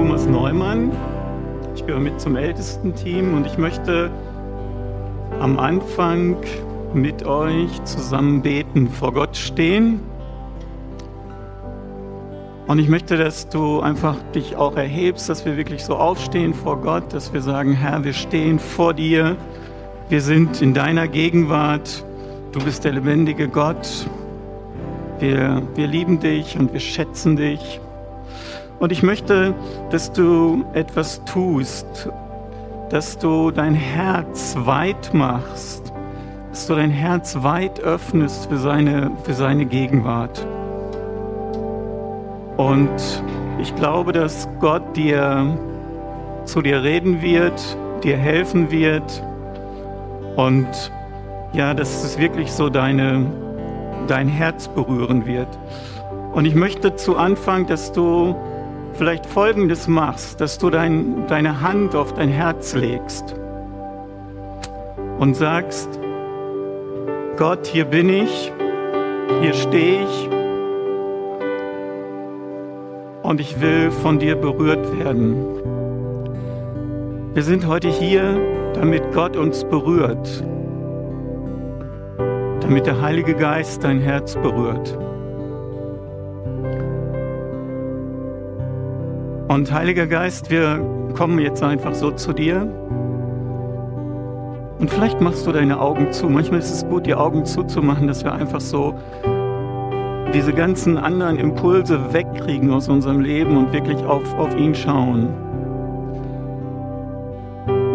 Thomas Neumann. Ich gehöre mit zum ältesten Team und ich möchte am Anfang mit euch zusammen beten, vor Gott stehen. Und ich möchte, dass du einfach dich auch erhebst, dass wir wirklich so aufstehen vor Gott, dass wir sagen, Herr, wir stehen vor dir, wir sind in deiner Gegenwart, du bist der lebendige Gott, wir, wir lieben dich und wir schätzen dich. Und ich möchte, dass du etwas tust, dass du dein Herz weit machst, dass du dein Herz weit öffnest für seine, für seine Gegenwart. Und ich glaube, dass Gott dir zu dir reden wird, dir helfen wird und ja, dass es wirklich so deine, dein Herz berühren wird. Und ich möchte zu Anfang, dass du vielleicht Folgendes machst, dass du dein, deine Hand auf dein Herz legst und sagst, Gott, hier bin ich, hier stehe ich und ich will von dir berührt werden. Wir sind heute hier, damit Gott uns berührt, damit der Heilige Geist dein Herz berührt. Und Heiliger Geist, wir kommen jetzt einfach so zu dir. Und vielleicht machst du deine Augen zu. Manchmal ist es gut, die Augen zuzumachen, dass wir einfach so diese ganzen anderen Impulse wegkriegen aus unserem Leben und wirklich auf, auf ihn schauen.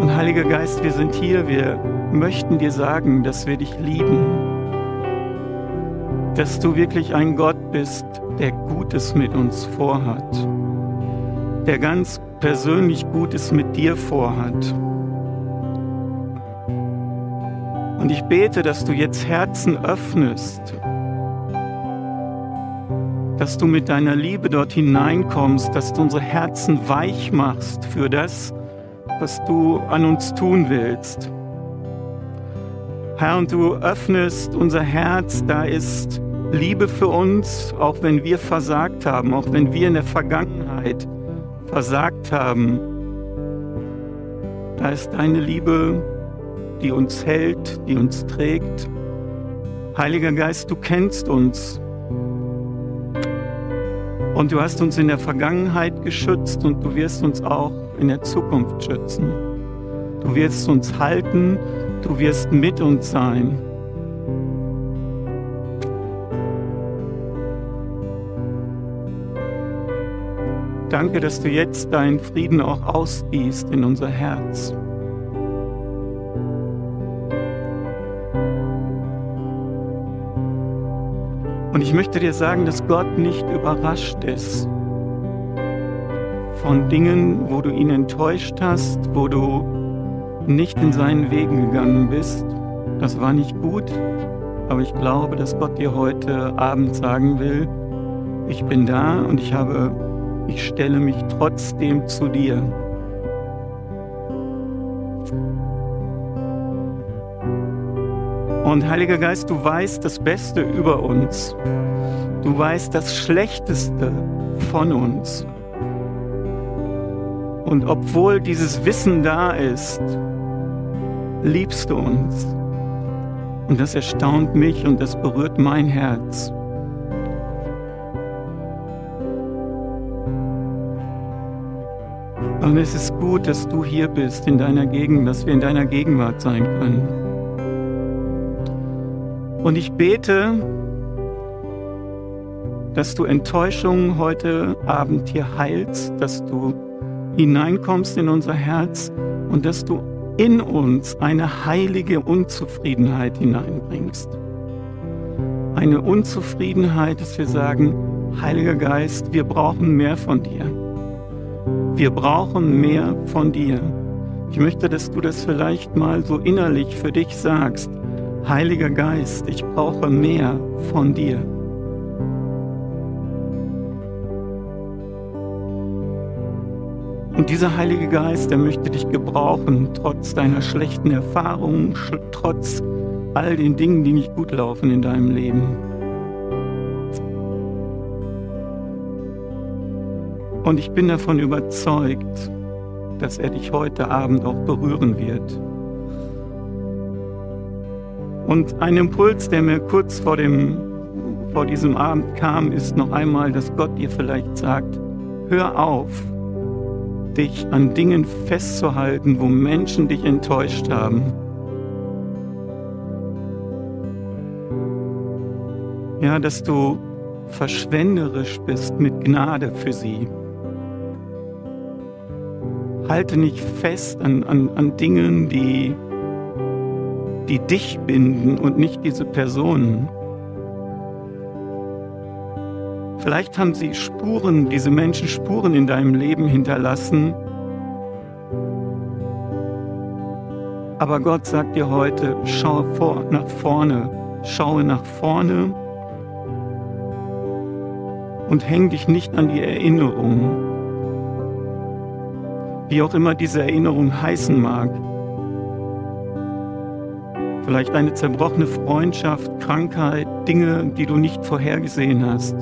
Und Heiliger Geist, wir sind hier, wir möchten dir sagen, dass wir dich lieben. Dass du wirklich ein Gott bist, der Gutes mit uns vorhat der ganz persönlich Gutes mit dir vorhat. Und ich bete, dass du jetzt Herzen öffnest, dass du mit deiner Liebe dort hineinkommst, dass du unsere Herzen weich machst für das, was du an uns tun willst. Herr, und du öffnest unser Herz, da ist Liebe für uns, auch wenn wir versagt haben, auch wenn wir in der Vergangenheit versagt haben, da ist deine Liebe, die uns hält, die uns trägt. Heiliger Geist, du kennst uns. Und du hast uns in der Vergangenheit geschützt und du wirst uns auch in der Zukunft schützen. Du wirst uns halten, du wirst mit uns sein. Danke, dass du jetzt deinen Frieden auch ausgießt in unser Herz. Und ich möchte dir sagen, dass Gott nicht überrascht ist von Dingen, wo du ihn enttäuscht hast, wo du nicht in seinen Wegen gegangen bist. Das war nicht gut, aber ich glaube, dass Gott dir heute Abend sagen will, ich bin da und ich habe ich stelle mich trotzdem zu dir. Und Heiliger Geist, du weißt das Beste über uns. Du weißt das Schlechteste von uns. Und obwohl dieses Wissen da ist, liebst du uns. Und das erstaunt mich und das berührt mein Herz. Und es ist gut, dass du hier bist in deiner Gegend, dass wir in deiner Gegenwart sein können. Und ich bete, dass du Enttäuschungen heute Abend hier heilst, dass du hineinkommst in unser Herz und dass du in uns eine heilige Unzufriedenheit hineinbringst. Eine Unzufriedenheit, dass wir sagen, Heiliger Geist, wir brauchen mehr von dir. Wir brauchen mehr von dir. Ich möchte, dass du das vielleicht mal so innerlich für dich sagst. Heiliger Geist, ich brauche mehr von dir. Und dieser Heilige Geist, der möchte dich gebrauchen, trotz deiner schlechten Erfahrungen, trotz all den Dingen, die nicht gut laufen in deinem Leben. Und ich bin davon überzeugt, dass er dich heute Abend auch berühren wird. Und ein Impuls, der mir kurz vor, dem, vor diesem Abend kam, ist noch einmal, dass Gott dir vielleicht sagt, hör auf, dich an Dingen festzuhalten, wo Menschen dich enttäuscht haben. Ja, dass du verschwenderisch bist mit Gnade für sie. Halte nicht fest an, an, an Dingen, die, die dich binden und nicht diese Personen. Vielleicht haben sie Spuren, diese Menschen Spuren in deinem Leben hinterlassen. Aber Gott sagt dir heute, schau vor, nach vorne, schaue nach vorne und häng dich nicht an die Erinnerung, wie auch immer diese Erinnerung heißen mag. Vielleicht eine zerbrochene Freundschaft, Krankheit, Dinge, die du nicht vorhergesehen hast.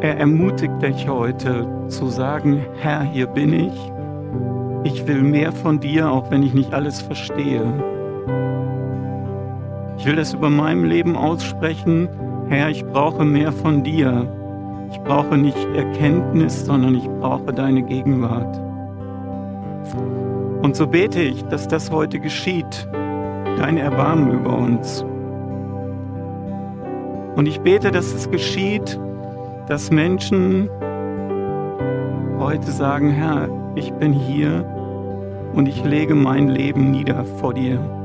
Er ermutigt dich heute zu sagen, Herr, hier bin ich. Ich will mehr von dir, auch wenn ich nicht alles verstehe. Ich will das über meinem Leben aussprechen. Herr, ich brauche mehr von dir. Ich brauche nicht Erkenntnis, sondern ich brauche deine Gegenwart. Und so bete ich, dass das heute geschieht. Dein Erbarmen über uns. Und ich bete, dass es geschieht, dass Menschen heute sagen, Herr, ich bin hier und ich lege mein Leben nieder vor dir.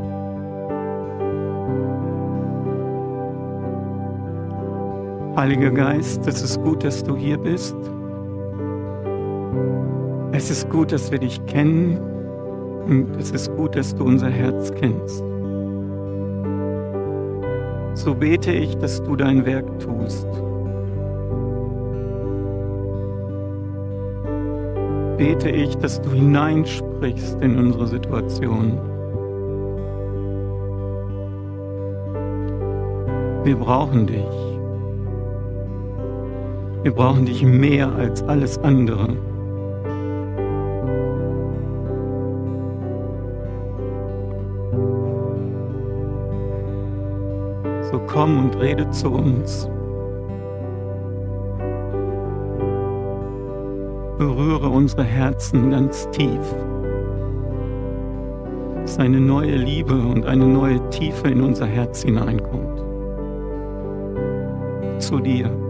Heiliger Geist, es ist gut, dass du hier bist. Es ist gut, dass wir dich kennen und es ist gut, dass du unser Herz kennst. So bete ich, dass du dein Werk tust. bete ich, dass du hineinsprichst in unsere Situation. Wir brauchen dich. Wir brauchen dich mehr als alles andere. So komm und rede zu uns. berühre unsere Herzen ganz tief. Dass eine neue Liebe und eine neue Tiefe in unser Herz hineinkommt. Zu dir.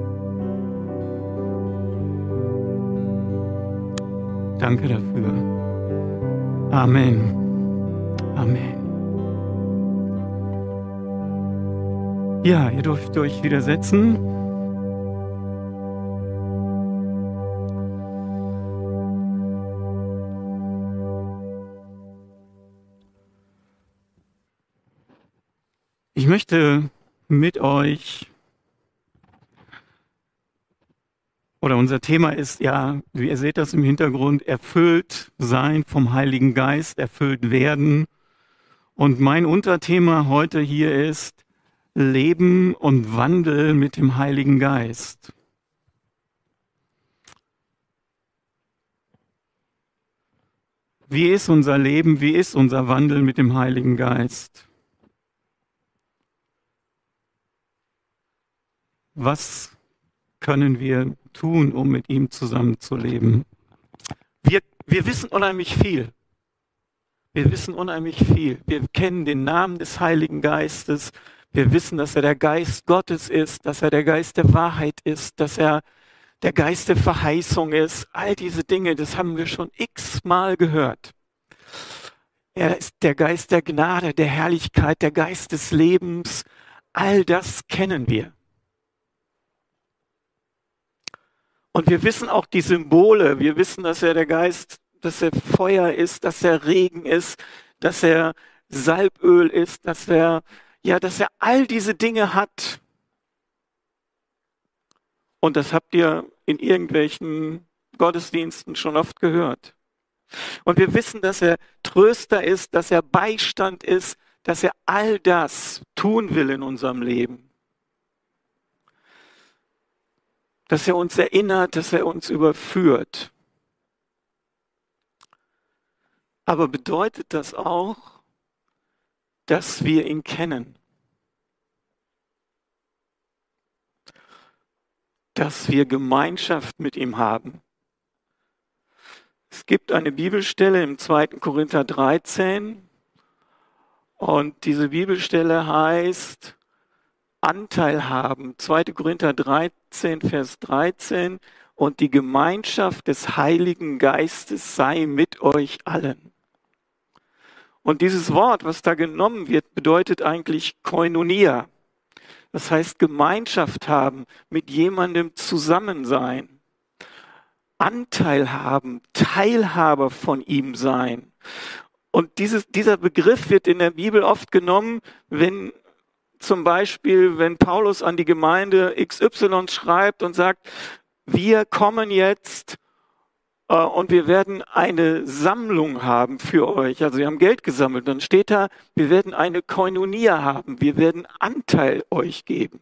Danke dafür. Amen. Amen. Ja, ihr dürft euch wieder setzen. Ich möchte mit euch, oder unser Thema ist ja, wie ihr seht das im Hintergrund, erfüllt sein vom Heiligen Geist, erfüllt werden. Und mein Unterthema heute hier ist Leben und Wandel mit dem Heiligen Geist. Wie ist unser Leben, wie ist unser Wandel mit dem Heiligen Geist? was können wir tun, um mit ihm zusammenzuleben? Wir, wir wissen unheimlich viel. Wir wissen unheimlich viel. Wir kennen den Namen des Heiligen Geistes. Wir wissen, dass er der Geist Gottes ist, dass er der Geist der Wahrheit ist, dass er der Geist der Verheißung ist. All diese Dinge, das haben wir schon x-mal gehört. Er ist der Geist der Gnade, der Herrlichkeit, der Geist des Lebens. All das kennen wir. Und wir wissen auch die Symbole. Wir wissen, dass er der Geist, dass er Feuer ist, dass er Regen ist, dass er Salböl ist, dass er, ja, dass er all diese Dinge hat. Und das habt ihr in irgendwelchen Gottesdiensten schon oft gehört. Und wir wissen, dass er Tröster ist, dass er Beistand ist, dass er all das tun will in unserem Leben. Dass er uns erinnert, dass er uns überführt. Aber bedeutet das auch, dass wir ihn kennen? Dass wir Gemeinschaft mit ihm haben? Es gibt eine Bibelstelle im 2. Korinther 13 und diese Bibelstelle heißt Anteil haben. 2. Korinther 13, Vers 13 und die Gemeinschaft des Heiligen Geistes sei mit euch allen. Und dieses Wort, was da genommen wird, bedeutet eigentlich Koinonia. Das heißt Gemeinschaft haben, mit jemandem zusammen sein, Anteil haben, Teilhaber von ihm sein. Und dieses, dieser Begriff wird in der Bibel oft genommen, wenn zum Beispiel, wenn Paulus an die Gemeinde XY schreibt und sagt, wir kommen jetzt äh, und wir werden eine Sammlung haben für euch. Also wir haben Geld gesammelt. Dann steht da, wir werden eine Koinonia haben. Wir werden Anteil euch geben.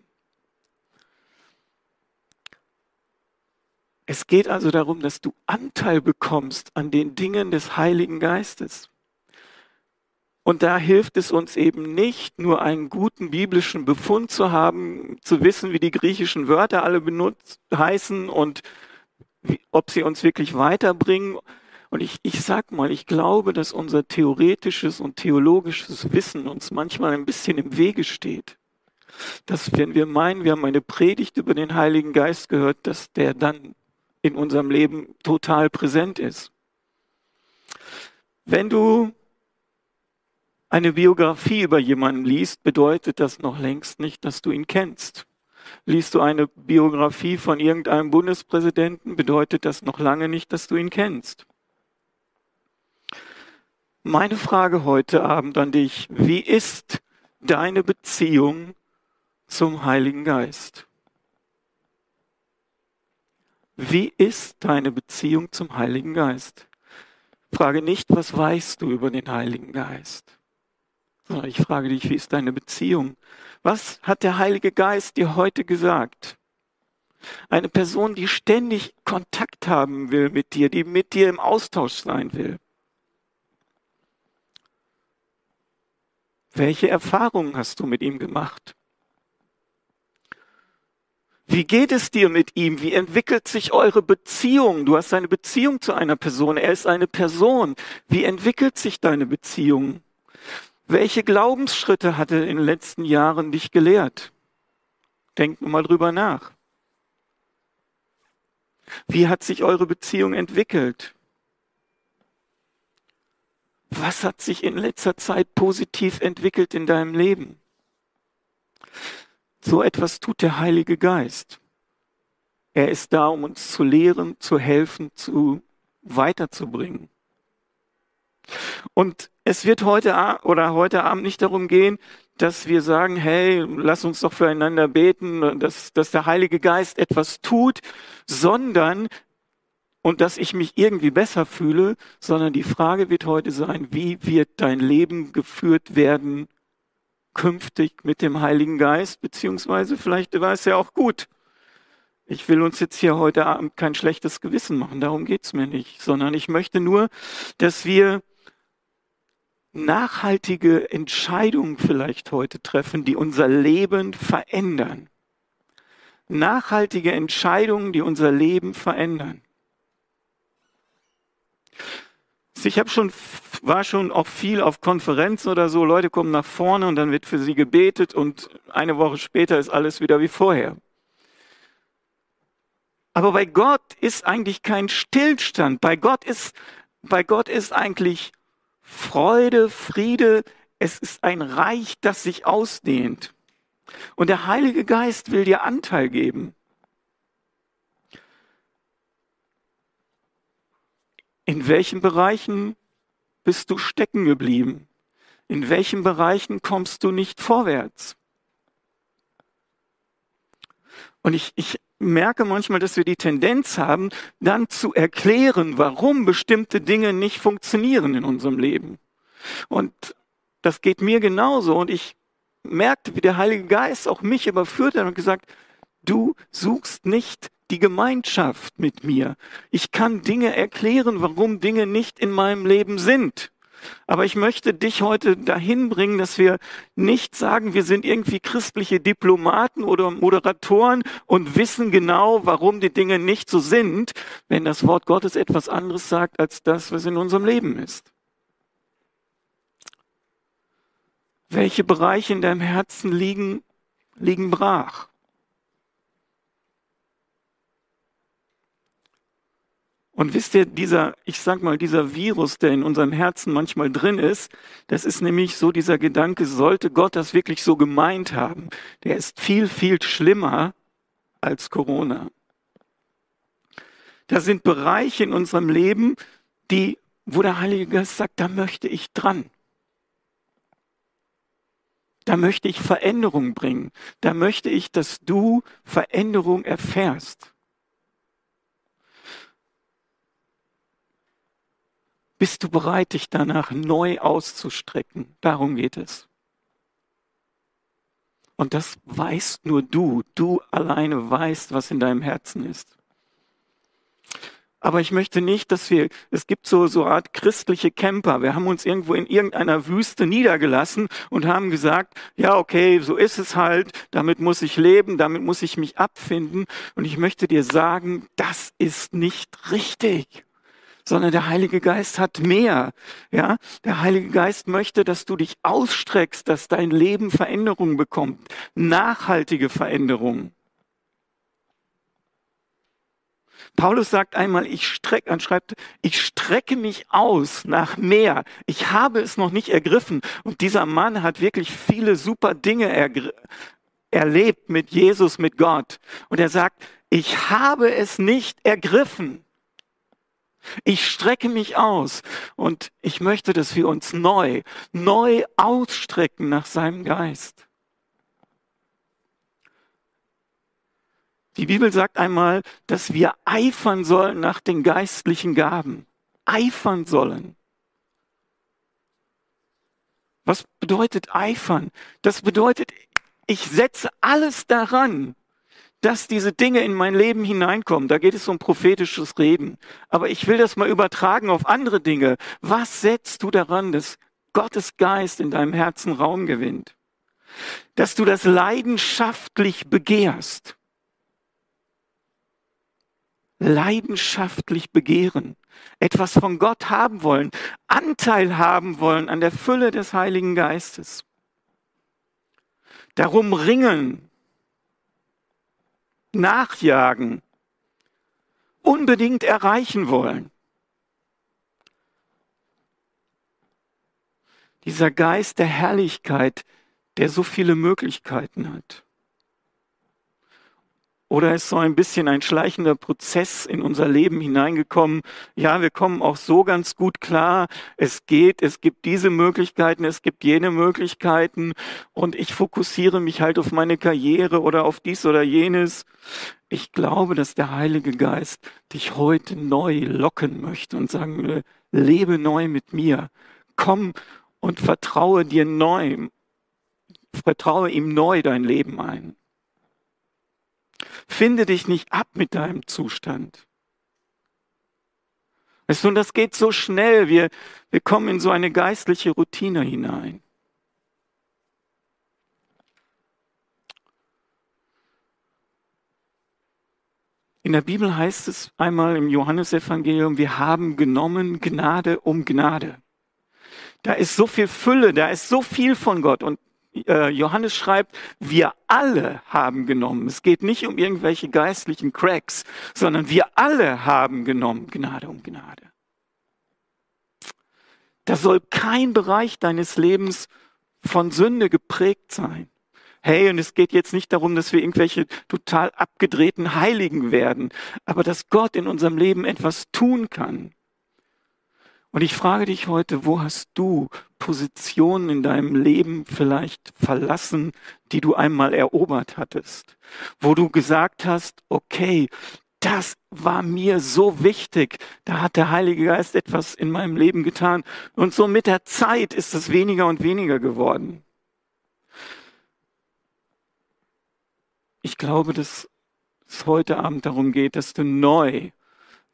Es geht also darum, dass du Anteil bekommst an den Dingen des Heiligen Geistes. Und da hilft es uns eben nicht, nur einen guten biblischen Befund zu haben, zu wissen, wie die griechischen Wörter alle benutzt heißen und wie, ob sie uns wirklich weiterbringen. Und ich, ich sag mal, ich glaube, dass unser theoretisches und theologisches Wissen uns manchmal ein bisschen im Wege steht. Dass wenn wir meinen, wir haben eine Predigt über den Heiligen Geist gehört, dass der dann in unserem Leben total präsent ist. Wenn du eine Biografie über jemanden liest, bedeutet das noch längst nicht, dass du ihn kennst. Liest du eine Biografie von irgendeinem Bundespräsidenten, bedeutet das noch lange nicht, dass du ihn kennst. Meine Frage heute Abend an dich, wie ist deine Beziehung zum Heiligen Geist? Wie ist deine Beziehung zum Heiligen Geist? Frage nicht, was weißt du über den Heiligen Geist? Ich frage dich, wie ist deine Beziehung? Was hat der Heilige Geist dir heute gesagt? Eine Person, die ständig Kontakt haben will mit dir, die mit dir im Austausch sein will. Welche Erfahrungen hast du mit ihm gemacht? Wie geht es dir mit ihm? Wie entwickelt sich eure Beziehung? Du hast eine Beziehung zu einer Person. Er ist eine Person. Wie entwickelt sich deine Beziehung? Welche Glaubensschritte hat er in den letzten Jahren dich gelehrt? Denk mal drüber nach. Wie hat sich eure Beziehung entwickelt? Was hat sich in letzter Zeit positiv entwickelt in deinem Leben? So etwas tut der Heilige Geist. Er ist da, um uns zu lehren, zu helfen, zu weiterzubringen. Und es wird heute oder heute Abend nicht darum gehen, dass wir sagen, hey, lass uns doch füreinander beten, dass, dass der Heilige Geist etwas tut, sondern und dass ich mich irgendwie besser fühle, sondern die Frage wird heute sein, wie wird dein Leben geführt werden künftig mit dem Heiligen Geist, beziehungsweise vielleicht war es ja auch gut. Ich will uns jetzt hier heute Abend kein schlechtes Gewissen machen, darum geht's mir nicht, sondern ich möchte nur, dass wir nachhaltige Entscheidungen vielleicht heute treffen, die unser Leben verändern. Nachhaltige Entscheidungen, die unser Leben verändern. Ich habe schon, war schon auch viel auf Konferenzen oder so. Leute kommen nach vorne und dann wird für sie gebetet und eine Woche später ist alles wieder wie vorher. Aber bei Gott ist eigentlich kein Stillstand. Bei Gott ist, bei Gott ist eigentlich Freude, Friede, es ist ein Reich, das sich ausdehnt. Und der Heilige Geist will dir Anteil geben. In welchen Bereichen bist du stecken geblieben? In welchen Bereichen kommst du nicht vorwärts? Und ich, ich merke manchmal, dass wir die Tendenz haben, dann zu erklären, warum bestimmte Dinge nicht funktionieren in unserem Leben. Und das geht mir genauso. Und ich merkte, wie der Heilige Geist auch mich überführt hat und gesagt, du suchst nicht die Gemeinschaft mit mir. Ich kann Dinge erklären, warum Dinge nicht in meinem Leben sind. Aber ich möchte dich heute dahin bringen, dass wir nicht sagen, wir sind irgendwie christliche Diplomaten oder Moderatoren und wissen genau, warum die Dinge nicht so sind, wenn das Wort Gottes etwas anderes sagt als das, was in unserem Leben ist. Welche Bereiche in deinem Herzen liegen, liegen brach? Und wisst ihr, dieser, ich sag mal, dieser Virus, der in unserem Herzen manchmal drin ist, das ist nämlich so dieser Gedanke, sollte Gott das wirklich so gemeint haben, der ist viel, viel schlimmer als Corona. Da sind Bereiche in unserem Leben, die, wo der Heilige Geist sagt, da möchte ich dran. Da möchte ich Veränderung bringen. Da möchte ich, dass du Veränderung erfährst. Bist du bereit, dich danach neu auszustrecken? Darum geht es. Und das weißt nur du. Du alleine weißt, was in deinem Herzen ist. Aber ich möchte nicht, dass wir, es gibt so, so Art christliche Camper. Wir haben uns irgendwo in irgendeiner Wüste niedergelassen und haben gesagt, ja, okay, so ist es halt. Damit muss ich leben. Damit muss ich mich abfinden. Und ich möchte dir sagen, das ist nicht richtig sondern der Heilige Geist hat mehr. Ja, der Heilige Geist möchte, dass du dich ausstreckst, dass dein Leben Veränderung bekommt, nachhaltige Veränderung. Paulus sagt einmal, ich strecke, schreibt, ich strecke mich aus nach mehr. Ich habe es noch nicht ergriffen. Und dieser Mann hat wirklich viele super Dinge erlebt mit Jesus, mit Gott. Und er sagt, ich habe es nicht ergriffen. Ich strecke mich aus und ich möchte, dass wir uns neu, neu ausstrecken nach seinem Geist. Die Bibel sagt einmal, dass wir eifern sollen nach den geistlichen Gaben. Eifern sollen. Was bedeutet eifern? Das bedeutet, ich setze alles daran, dass diese Dinge in mein Leben hineinkommen. Da geht es um prophetisches Reden. Aber ich will das mal übertragen auf andere Dinge. Was setzt du daran, dass Gottes Geist in deinem Herzen Raum gewinnt? Dass du das leidenschaftlich begehrst. Leidenschaftlich begehren. Etwas von Gott haben wollen. Anteil haben wollen an der Fülle des Heiligen Geistes. Darum ringen, nachjagen, unbedingt erreichen wollen. Dieser Geist der Herrlichkeit, der so viele Möglichkeiten hat. Oder ist so ein bisschen ein schleichender Prozess in unser Leben hineingekommen? Ja, wir kommen auch so ganz gut klar. Es geht, es gibt diese Möglichkeiten, es gibt jene Möglichkeiten. Und ich fokussiere mich halt auf meine Karriere oder auf dies oder jenes. Ich glaube, dass der Heilige Geist dich heute neu locken möchte und sagen will, lebe neu mit mir. Komm und vertraue dir neu. Vertraue ihm neu dein Leben ein. Finde dich nicht ab mit deinem Zustand. Weißt du, und das geht so schnell. Wir, wir kommen in so eine geistliche Routine hinein. In der Bibel heißt es einmal im Johannesevangelium, wir haben genommen Gnade um Gnade. Da ist so viel Fülle, da ist so viel von Gott. Und Johannes schreibt, wir alle haben genommen. Es geht nicht um irgendwelche geistlichen Cracks, sondern wir alle haben genommen Gnade um Gnade. Da soll kein Bereich deines Lebens von Sünde geprägt sein. Hey, und es geht jetzt nicht darum, dass wir irgendwelche total abgedrehten Heiligen werden, aber dass Gott in unserem Leben etwas tun kann. Und ich frage dich heute, wo hast du Positionen in deinem Leben vielleicht verlassen, die du einmal erobert hattest? Wo du gesagt hast, okay, das war mir so wichtig. Da hat der Heilige Geist etwas in meinem Leben getan. Und so mit der Zeit ist es weniger und weniger geworden. Ich glaube, dass es heute Abend darum geht, dass du neu,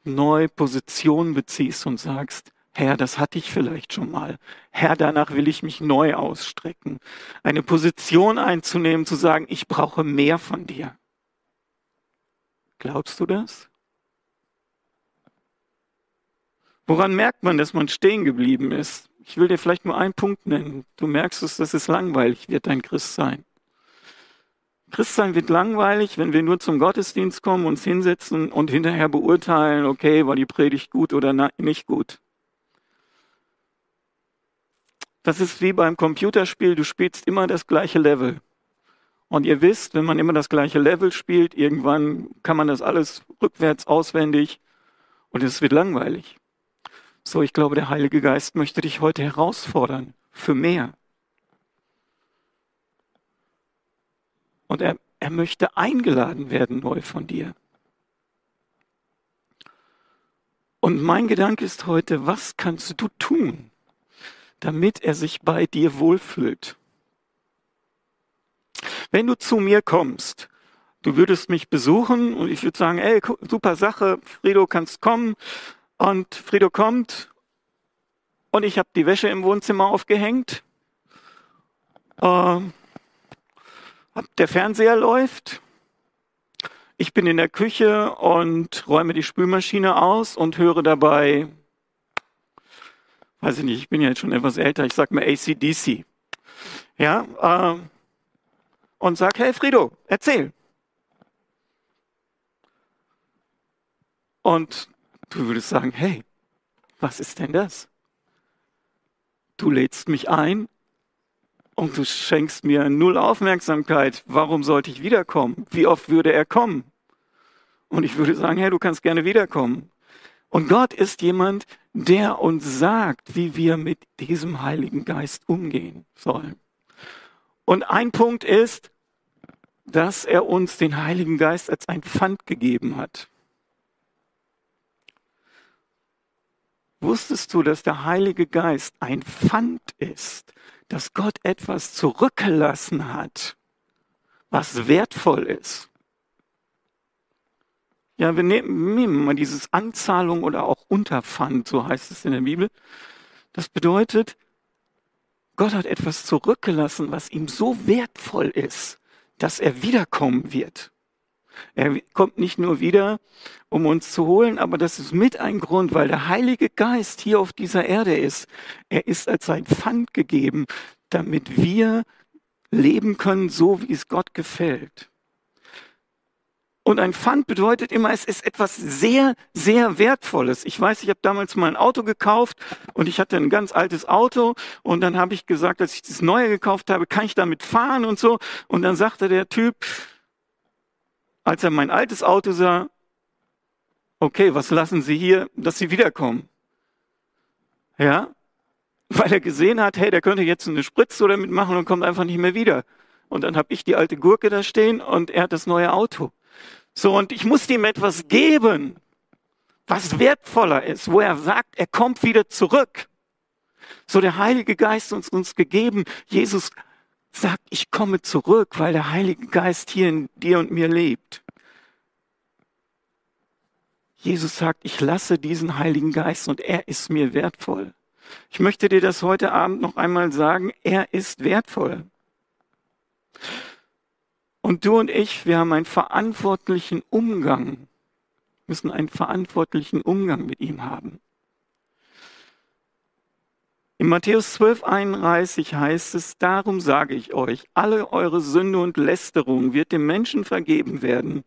neu Position beziehst und sagst, Herr, das hatte ich vielleicht schon mal. Herr, danach will ich mich neu ausstrecken. Eine Position einzunehmen, zu sagen, ich brauche mehr von dir. Glaubst du das? Woran merkt man, dass man stehen geblieben ist? Ich will dir vielleicht nur einen Punkt nennen. Du merkst es, dass es langweilig wird, dein Christsein. Christsein wird langweilig, wenn wir nur zum Gottesdienst kommen, uns hinsetzen und hinterher beurteilen, okay, war die Predigt gut oder nicht gut. Das ist wie beim Computerspiel, du spielst immer das gleiche Level. Und ihr wisst, wenn man immer das gleiche Level spielt, irgendwann kann man das alles rückwärts auswendig und es wird langweilig. So, ich glaube, der Heilige Geist möchte dich heute herausfordern für mehr. Und er, er möchte eingeladen werden neu von dir. Und mein Gedanke ist heute, was kannst du tun, damit er sich bei dir wohlfühlt. Wenn du zu mir kommst, du würdest mich besuchen und ich würde sagen, ey, super Sache, Frido, kannst kommen. Und Frido kommt und ich habe die Wäsche im Wohnzimmer aufgehängt. Äh, der Fernseher läuft. Ich bin in der Küche und räume die Spülmaschine aus und höre dabei weiß ich nicht, ich bin ja jetzt schon etwas älter, ich sag mal ACDC. Ja, äh, und sag, hey Frido, erzähl. Und du würdest sagen, hey, was ist denn das? Du lädst mich ein und du schenkst mir null Aufmerksamkeit. Warum sollte ich wiederkommen? Wie oft würde er kommen? Und ich würde sagen, hey, du kannst gerne wiederkommen. Und Gott ist jemand, der uns sagt, wie wir mit diesem Heiligen Geist umgehen sollen. Und ein Punkt ist, dass er uns den Heiligen Geist als ein Pfand gegeben hat. Wusstest du, dass der Heilige Geist ein Pfand ist, dass Gott etwas zurückgelassen hat, was wertvoll ist? Ja, wir nehmen, nehmen mal dieses Anzahlung oder auch Unterpfand, so heißt es in der Bibel. Das bedeutet, Gott hat etwas zurückgelassen, was ihm so wertvoll ist, dass er wiederkommen wird. Er kommt nicht nur wieder, um uns zu holen, aber das ist mit ein Grund, weil der Heilige Geist hier auf dieser Erde ist. Er ist als ein Pfand gegeben, damit wir leben können, so wie es Gott gefällt. Und ein Pfand bedeutet immer, es ist etwas sehr, sehr Wertvolles. Ich weiß, ich habe damals mal ein Auto gekauft und ich hatte ein ganz altes Auto und dann habe ich gesagt, als ich das neue gekauft habe, kann ich damit fahren und so. Und dann sagte der Typ, als er mein altes Auto sah, okay, was lassen Sie hier, dass Sie wiederkommen? Ja, weil er gesehen hat, hey, der könnte jetzt eine Spritze damit machen und kommt einfach nicht mehr wieder. Und dann habe ich die alte Gurke da stehen und er hat das neue Auto. So, und ich musste ihm etwas geben, was wertvoller ist, wo er sagt, er kommt wieder zurück. So, der Heilige Geist uns uns gegeben. Jesus sagt, ich komme zurück, weil der Heilige Geist hier in dir und mir lebt. Jesus sagt, ich lasse diesen Heiligen Geist und er ist mir wertvoll. Ich möchte dir das heute Abend noch einmal sagen, er ist wertvoll. Und du und ich, wir haben einen verantwortlichen Umgang, müssen einen verantwortlichen Umgang mit ihm haben. In Matthäus 12, 31 heißt es, darum sage ich euch, alle eure Sünde und Lästerung wird dem Menschen vergeben werden.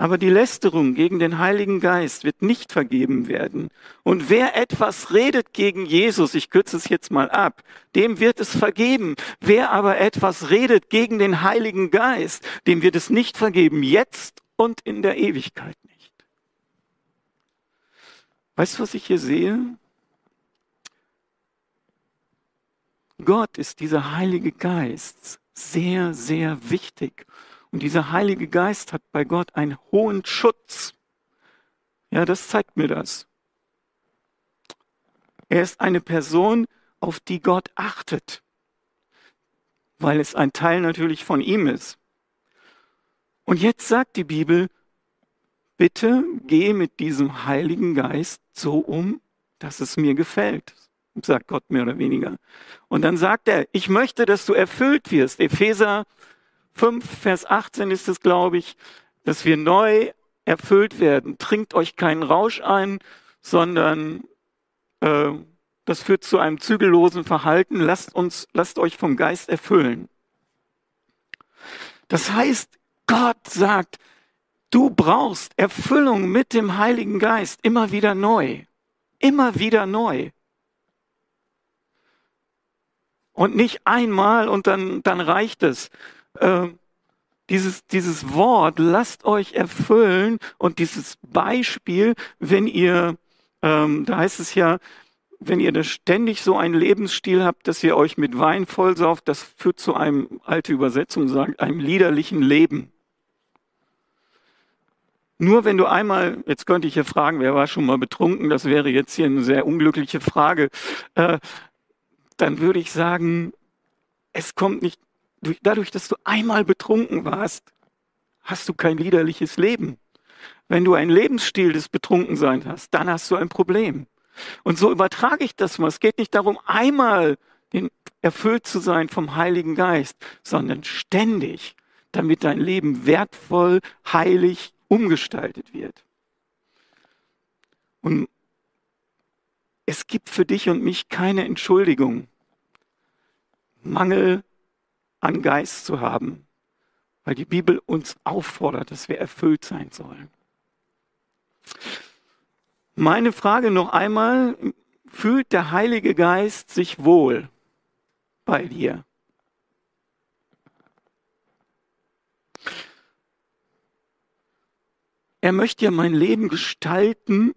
Aber die Lästerung gegen den Heiligen Geist wird nicht vergeben werden. Und wer etwas redet gegen Jesus, ich kürze es jetzt mal ab, dem wird es vergeben. Wer aber etwas redet gegen den Heiligen Geist, dem wird es nicht vergeben, jetzt und in der Ewigkeit nicht. Weißt du, was ich hier sehe? Gott ist dieser Heilige Geist sehr, sehr wichtig. Und dieser Heilige Geist hat bei Gott einen hohen Schutz. Ja, das zeigt mir das. Er ist eine Person, auf die Gott achtet, weil es ein Teil natürlich von ihm ist. Und jetzt sagt die Bibel, bitte geh mit diesem Heiligen Geist so um, dass es mir gefällt, sagt Gott mehr oder weniger. Und dann sagt er, ich möchte, dass du erfüllt wirst. Epheser 5, Vers 18 ist es, glaube ich, dass wir neu erfüllt werden. Trinkt euch keinen Rausch ein, sondern äh, das führt zu einem zügellosen Verhalten. Lasst uns, lasst euch vom Geist erfüllen. Das heißt, Gott sagt, du brauchst Erfüllung mit dem Heiligen Geist immer wieder neu. Immer wieder neu. Und nicht einmal und dann, dann reicht es. Äh, dieses, dieses Wort, lasst euch erfüllen und dieses Beispiel, wenn ihr, ähm, da heißt es ja, wenn ihr das ständig so einen Lebensstil habt, dass ihr euch mit Wein vollsauft, das führt zu einem, alte Übersetzung sagt, einem liederlichen Leben. Nur wenn du einmal, jetzt könnte ich ja fragen, wer war schon mal betrunken, das wäre jetzt hier eine sehr unglückliche Frage, äh, dann würde ich sagen, es kommt nicht, dadurch, dass du einmal betrunken warst, hast du kein liederliches Leben. Wenn du einen Lebensstil des Betrunkenseins hast, dann hast du ein Problem. Und so übertrage ich das mal. Es geht nicht darum, einmal erfüllt zu sein vom Heiligen Geist, sondern ständig, damit dein Leben wertvoll, heilig umgestaltet wird. Und es gibt für dich und mich keine Entschuldigung, Mangel an Geist zu haben, weil die Bibel uns auffordert, dass wir erfüllt sein sollen. Meine Frage noch einmal, fühlt der Heilige Geist sich wohl bei dir? Er möchte ja mein Leben gestalten,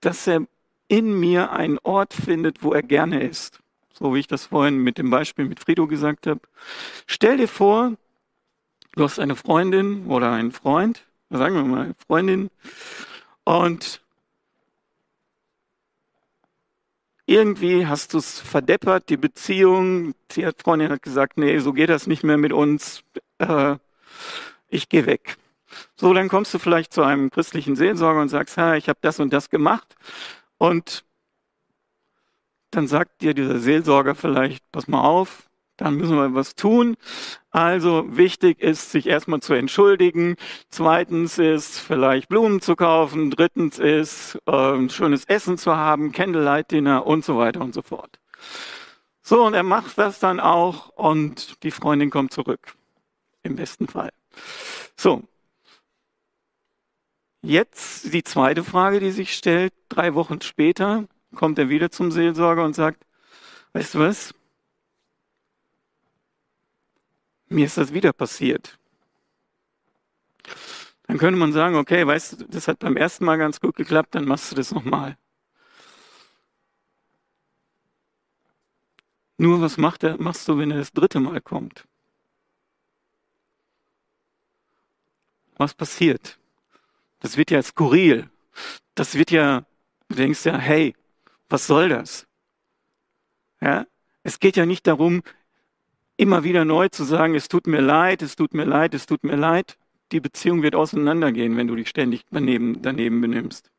dass er in mir einen Ort findet, wo er gerne ist. So wie ich das vorhin mit dem Beispiel mit Frido gesagt habe. Stell dir vor, du hast eine Freundin oder einen Freund, sagen wir mal Freundin, und irgendwie hast du es verdeppert, die Beziehung. Die Freundin hat gesagt, nee, so geht das nicht mehr mit uns. Äh, ich gehe weg. So, dann kommst du vielleicht zu einem christlichen Seelsorger und sagst, ha, ich habe das und das gemacht. Und dann sagt dir dieser Seelsorger vielleicht, pass mal auf, dann müssen wir was tun. Also wichtig ist, sich erstmal zu entschuldigen. Zweitens ist vielleicht Blumen zu kaufen. Drittens ist äh, schönes Essen zu haben, Candlelight Dinner und so weiter und so fort. So, und er macht das dann auch und die Freundin kommt zurück. Im besten Fall. So, Jetzt die zweite Frage, die sich stellt. Drei Wochen später kommt er wieder zum Seelsorger und sagt, weißt du was? Mir ist das wieder passiert. Dann könnte man sagen, okay, weißt du, das hat beim ersten Mal ganz gut geklappt, dann machst du das nochmal. Nur was macht er, machst du, wenn er das dritte Mal kommt? Was passiert? Das wird ja skurril. Das wird ja, du denkst ja, hey, was soll das? Ja? Es geht ja nicht darum, immer wieder neu zu sagen, es tut mir leid, es tut mir leid, es tut mir leid. Die Beziehung wird auseinandergehen, wenn du dich ständig daneben, daneben benimmst.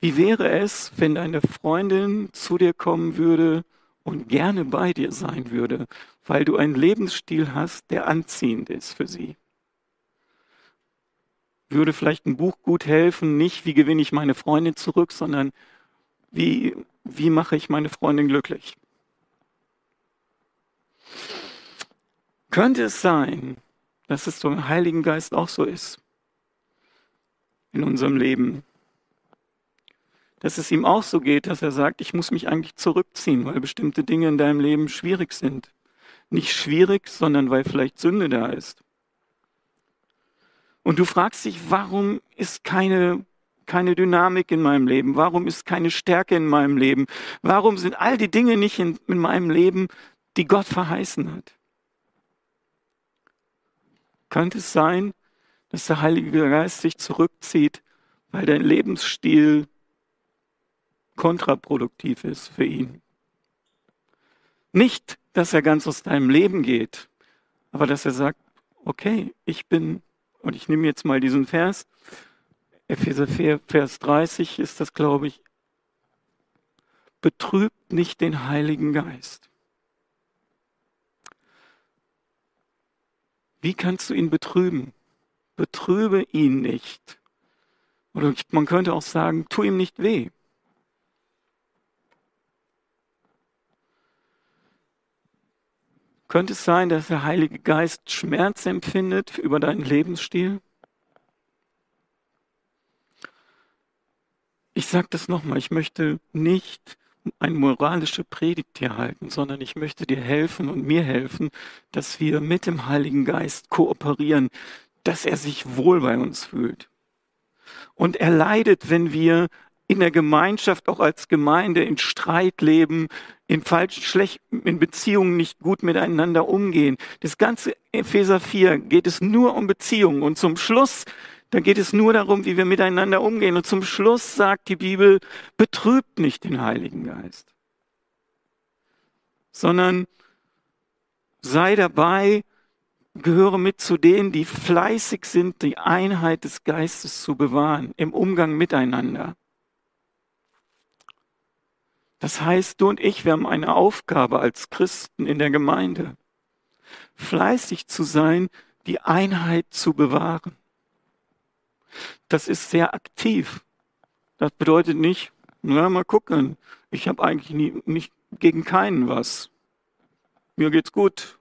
Wie wäre es, wenn deine Freundin zu dir kommen würde und gerne bei dir sein würde, weil du einen Lebensstil hast, der anziehend ist für sie? Würde vielleicht ein Buch gut helfen, nicht wie gewinne ich meine Freundin zurück, sondern wie, wie mache ich meine Freundin glücklich. Könnte es sein, dass es zum Heiligen Geist auch so ist in unserem Leben? Dass es ihm auch so geht, dass er sagt, ich muss mich eigentlich zurückziehen, weil bestimmte Dinge in deinem Leben schwierig sind. Nicht schwierig, sondern weil vielleicht Sünde da ist. Und du fragst dich, warum ist keine, keine Dynamik in meinem Leben? Warum ist keine Stärke in meinem Leben? Warum sind all die Dinge nicht in, in meinem Leben, die Gott verheißen hat? Könnte es sein, dass der Heilige Geist sich zurückzieht, weil dein Lebensstil kontraproduktiv ist für ihn? Nicht, dass er ganz aus deinem Leben geht, aber dass er sagt, okay, ich bin, und ich nehme jetzt mal diesen Vers, Epheser 4, Vers 30 ist das, glaube ich, betrübt nicht den Heiligen Geist. Wie kannst du ihn betrüben? Betrübe ihn nicht. Oder man könnte auch sagen, tu ihm nicht weh. Könnte es sein, dass der Heilige Geist Schmerz empfindet über deinen Lebensstil? Ich sage das nochmal, ich möchte nicht eine moralische Predigt hier halten, sondern ich möchte dir helfen und mir helfen, dass wir mit dem Heiligen Geist kooperieren, dass er sich wohl bei uns fühlt. Und er leidet, wenn wir in der Gemeinschaft, auch als Gemeinde, in Streit leben, in falschen, schlechten, in Beziehungen nicht gut miteinander umgehen. Das ganze Epheser 4 geht es nur um Beziehungen. Und zum Schluss, da geht es nur darum, wie wir miteinander umgehen. Und zum Schluss sagt die Bibel, betrübt nicht den Heiligen Geist, sondern sei dabei, gehöre mit zu denen, die fleißig sind, die Einheit des Geistes zu bewahren im Umgang miteinander. Das heißt, du und ich, wir haben eine Aufgabe als Christen in der Gemeinde, fleißig zu sein, die Einheit zu bewahren. Das ist sehr aktiv. Das bedeutet nicht, na mal gucken, ich habe eigentlich nie, nicht gegen keinen was. Mir geht's gut.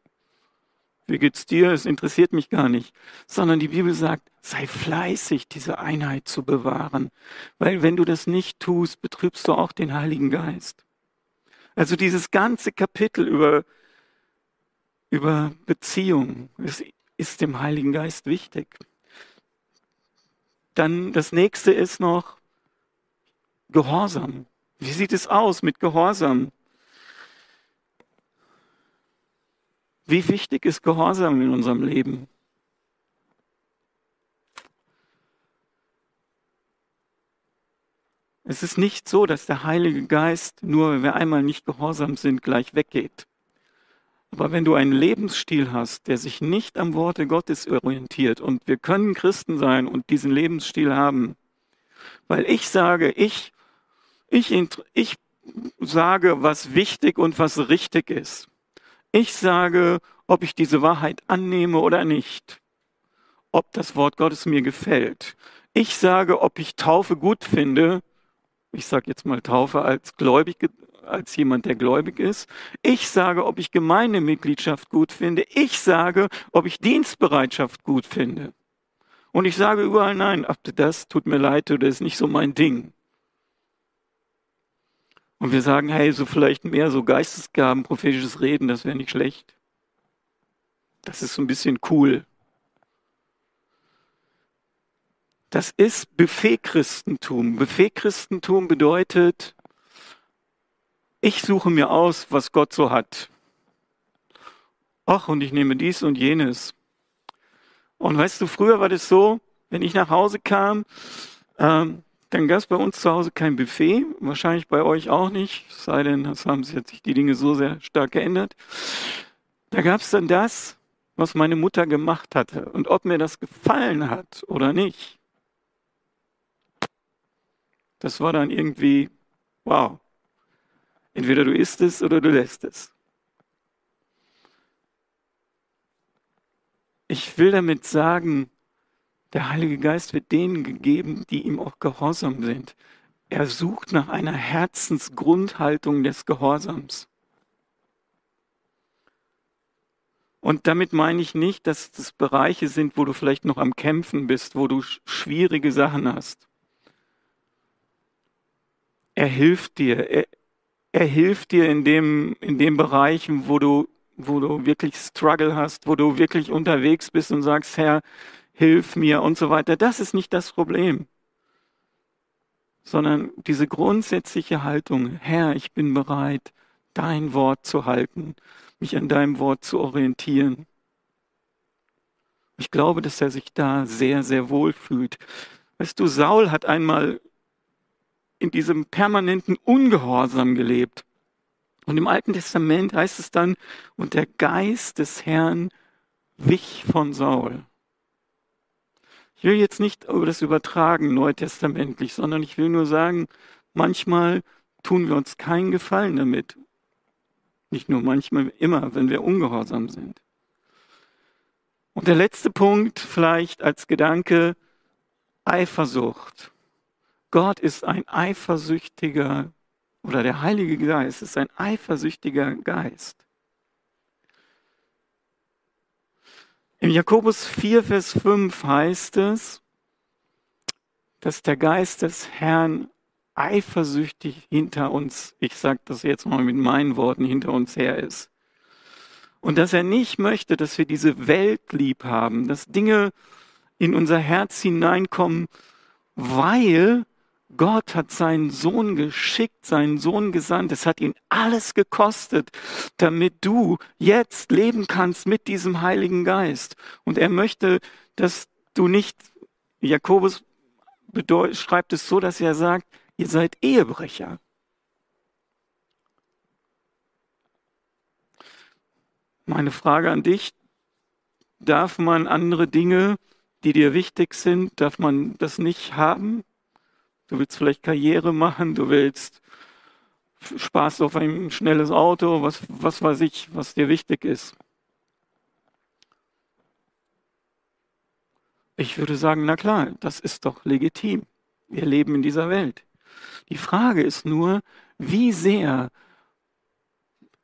Wie geht's dir? Es interessiert mich gar nicht. Sondern die Bibel sagt, sei fleißig, diese Einheit zu bewahren. Weil wenn du das nicht tust, betrübst du auch den Heiligen Geist. Also dieses ganze Kapitel über, über Beziehung ist, ist dem Heiligen Geist wichtig. Dann das nächste ist noch Gehorsam. Wie sieht es aus mit Gehorsam? Wie wichtig ist Gehorsam in unserem Leben? Es ist nicht so, dass der Heilige Geist nur, wenn wir einmal nicht gehorsam sind, gleich weggeht. Aber wenn du einen Lebensstil hast, der sich nicht am Worte Gottes orientiert, und wir können Christen sein und diesen Lebensstil haben, weil ich sage, ich, ich, ich sage, was wichtig und was richtig ist. Ich sage, ob ich diese Wahrheit annehme oder nicht. Ob das Wort Gottes mir gefällt. Ich sage, ob ich Taufe gut finde. Ich sage jetzt mal Taufe als gläubig, als jemand, der gläubig ist. Ich sage, ob ich Gemeindemitgliedschaft gut finde. Ich sage, ob ich Dienstbereitschaft gut finde. Und ich sage überall nein, ab das tut mir leid, das ist nicht so mein Ding. Und wir sagen, hey, so vielleicht mehr so Geistesgaben, prophetisches Reden, das wäre nicht schlecht. Das ist so ein bisschen cool. Das ist Buffet-Christentum. Buffet-Christentum bedeutet, ich suche mir aus, was Gott so hat. Ach, und ich nehme dies und jenes. Und weißt du, früher war das so, wenn ich nach Hause kam, ähm, dann gab es bei uns zu Hause kein Buffet, wahrscheinlich bei euch auch nicht, sei denn, es haben sich die Dinge so sehr stark geändert. Da gab es dann das, was meine Mutter gemacht hatte und ob mir das gefallen hat oder nicht. Das war dann irgendwie, wow, entweder du isst es oder du lässt es. Ich will damit sagen, der Heilige Geist wird denen gegeben, die ihm auch gehorsam sind. Er sucht nach einer Herzensgrundhaltung des Gehorsams. Und damit meine ich nicht, dass das Bereiche sind, wo du vielleicht noch am Kämpfen bist, wo du schwierige Sachen hast. Er hilft dir. Er, er hilft dir in dem, in den Bereichen, wo du, wo du wirklich Struggle hast, wo du wirklich unterwegs bist und sagst, Herr, hilf mir und so weiter. Das ist nicht das Problem, sondern diese grundsätzliche Haltung, Herr, ich bin bereit, dein Wort zu halten, mich an deinem Wort zu orientieren. Ich glaube, dass er sich da sehr, sehr wohl fühlt. Weißt du, Saul hat einmal in diesem permanenten Ungehorsam gelebt. Und im Alten Testament heißt es dann, und der Geist des Herrn wich von Saul. Ich will jetzt nicht über das übertragen, neutestamentlich, sondern ich will nur sagen, manchmal tun wir uns keinen Gefallen damit. Nicht nur manchmal, immer, wenn wir ungehorsam sind. Und der letzte Punkt vielleicht als Gedanke, Eifersucht. Gott ist ein eifersüchtiger, oder der Heilige Geist ist ein eifersüchtiger Geist. Im Jakobus 4, Vers 5 heißt es, dass der Geist des Herrn eifersüchtig hinter uns, ich sage das jetzt mal mit meinen Worten, hinter uns her ist. Und dass er nicht möchte, dass wir diese Welt lieb haben, dass Dinge in unser Herz hineinkommen, weil Gott hat seinen Sohn geschickt, seinen Sohn gesandt. Es hat ihn alles gekostet, damit du jetzt leben kannst mit diesem Heiligen Geist. Und er möchte, dass du nicht, Jakobus schreibt es so, dass er sagt, ihr seid Ehebrecher. Meine Frage an dich, darf man andere Dinge, die dir wichtig sind, darf man das nicht haben? Du willst vielleicht Karriere machen, du willst Spaß auf ein schnelles Auto, was, was weiß ich, was dir wichtig ist. Ich würde sagen, na klar, das ist doch legitim. Wir leben in dieser Welt. Die Frage ist nur, wie sehr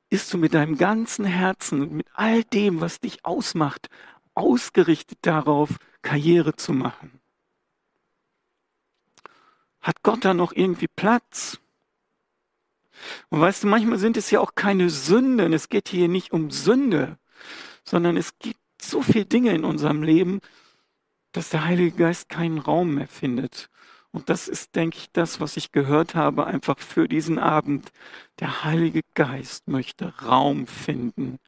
bist du mit deinem ganzen Herzen mit all dem, was dich ausmacht, ausgerichtet darauf, Karriere zu machen? Hat Gott da noch irgendwie Platz? Und weißt du, manchmal sind es ja auch keine Sünden. Es geht hier nicht um Sünde, sondern es gibt so viele Dinge in unserem Leben, dass der Heilige Geist keinen Raum mehr findet. Und das ist, denke ich, das, was ich gehört habe, einfach für diesen Abend. Der Heilige Geist möchte Raum finden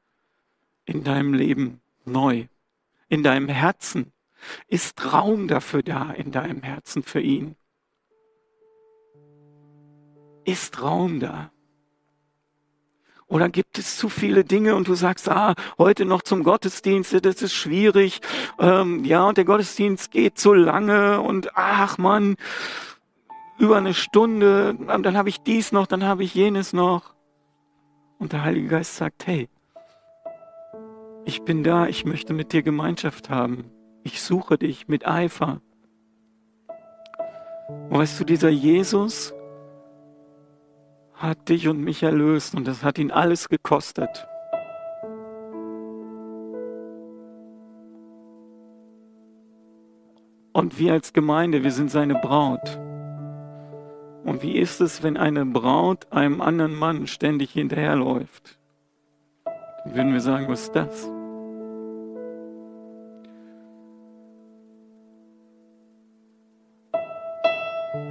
in deinem Leben neu, in deinem Herzen. Ist Raum dafür da in deinem Herzen für ihn? Ist Raum da? Oder gibt es zu viele Dinge und du sagst, ah, heute noch zum Gottesdienst, das ist schwierig. Ähm, ja, und der Gottesdienst geht so lange und ach man, über eine Stunde, dann habe ich dies noch, dann habe ich jenes noch. Und der Heilige Geist sagt, hey, ich bin da, ich möchte mit dir Gemeinschaft haben. Ich suche dich mit Eifer. Und weißt du, dieser Jesus, hat dich und mich erlöst und das hat ihn alles gekostet. Und wir als Gemeinde, wir sind seine Braut. Und wie ist es, wenn eine Braut einem anderen Mann ständig hinterherläuft? Dann würden wir sagen, was ist das?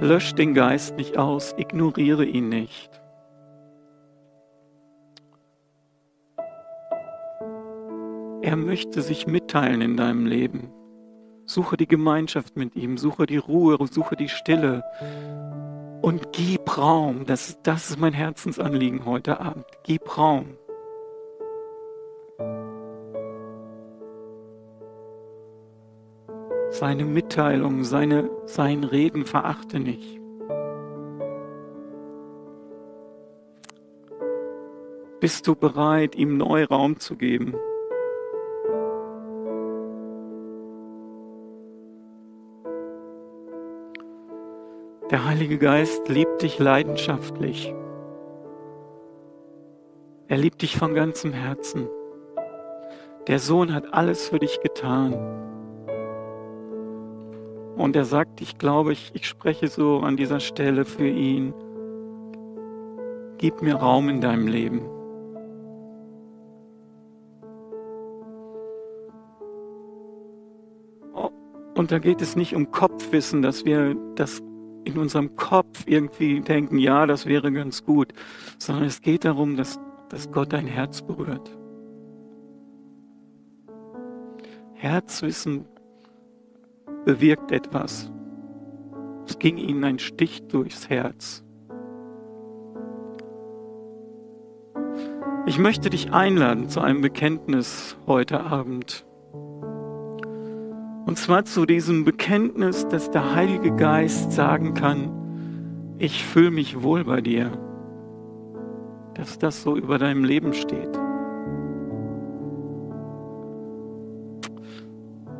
Lösch den Geist nicht aus, ignoriere ihn nicht. Er möchte sich mitteilen in deinem Leben. Suche die Gemeinschaft mit ihm, suche die Ruhe, suche die Stille und gib Raum. Das, das ist mein Herzensanliegen heute Abend. Gib Raum. Seine Mitteilung, seine, sein Reden verachte nicht. Bist du bereit, ihm neu Raum zu geben? Der Heilige Geist liebt dich leidenschaftlich. Er liebt dich von ganzem Herzen. Der Sohn hat alles für dich getan. Und er sagt, ich glaube, ich, ich spreche so an dieser Stelle für ihn. Gib mir Raum in deinem Leben. Oh, und da geht es nicht um Kopfwissen, dass wir das in unserem Kopf irgendwie denken, ja, das wäre ganz gut, sondern es geht darum, dass, dass Gott dein Herz berührt. Herzwissen bewirkt etwas. Es ging ihnen ein Stich durchs Herz. Ich möchte dich einladen zu einem Bekenntnis heute Abend. Und zwar zu diesem Bekenntnis, dass der Heilige Geist sagen kann, ich fühle mich wohl bei dir, dass das so über deinem Leben steht.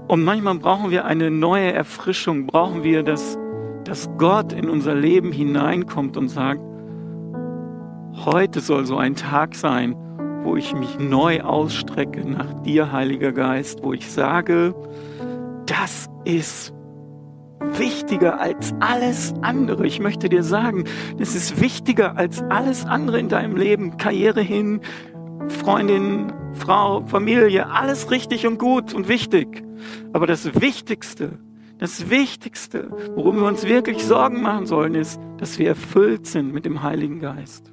Und manchmal brauchen wir eine neue Erfrischung, brauchen wir, dass, dass Gott in unser Leben hineinkommt und sagt, heute soll so ein Tag sein, wo ich mich neu ausstrecke nach dir, Heiliger Geist, wo ich sage, das ist wichtiger als alles andere. Ich möchte dir sagen, das ist wichtiger als alles andere in deinem Leben. Karriere hin, Freundin, Frau, Familie, alles richtig und gut und wichtig. Aber das Wichtigste, das Wichtigste, worum wir uns wirklich Sorgen machen sollen, ist, dass wir erfüllt sind mit dem Heiligen Geist.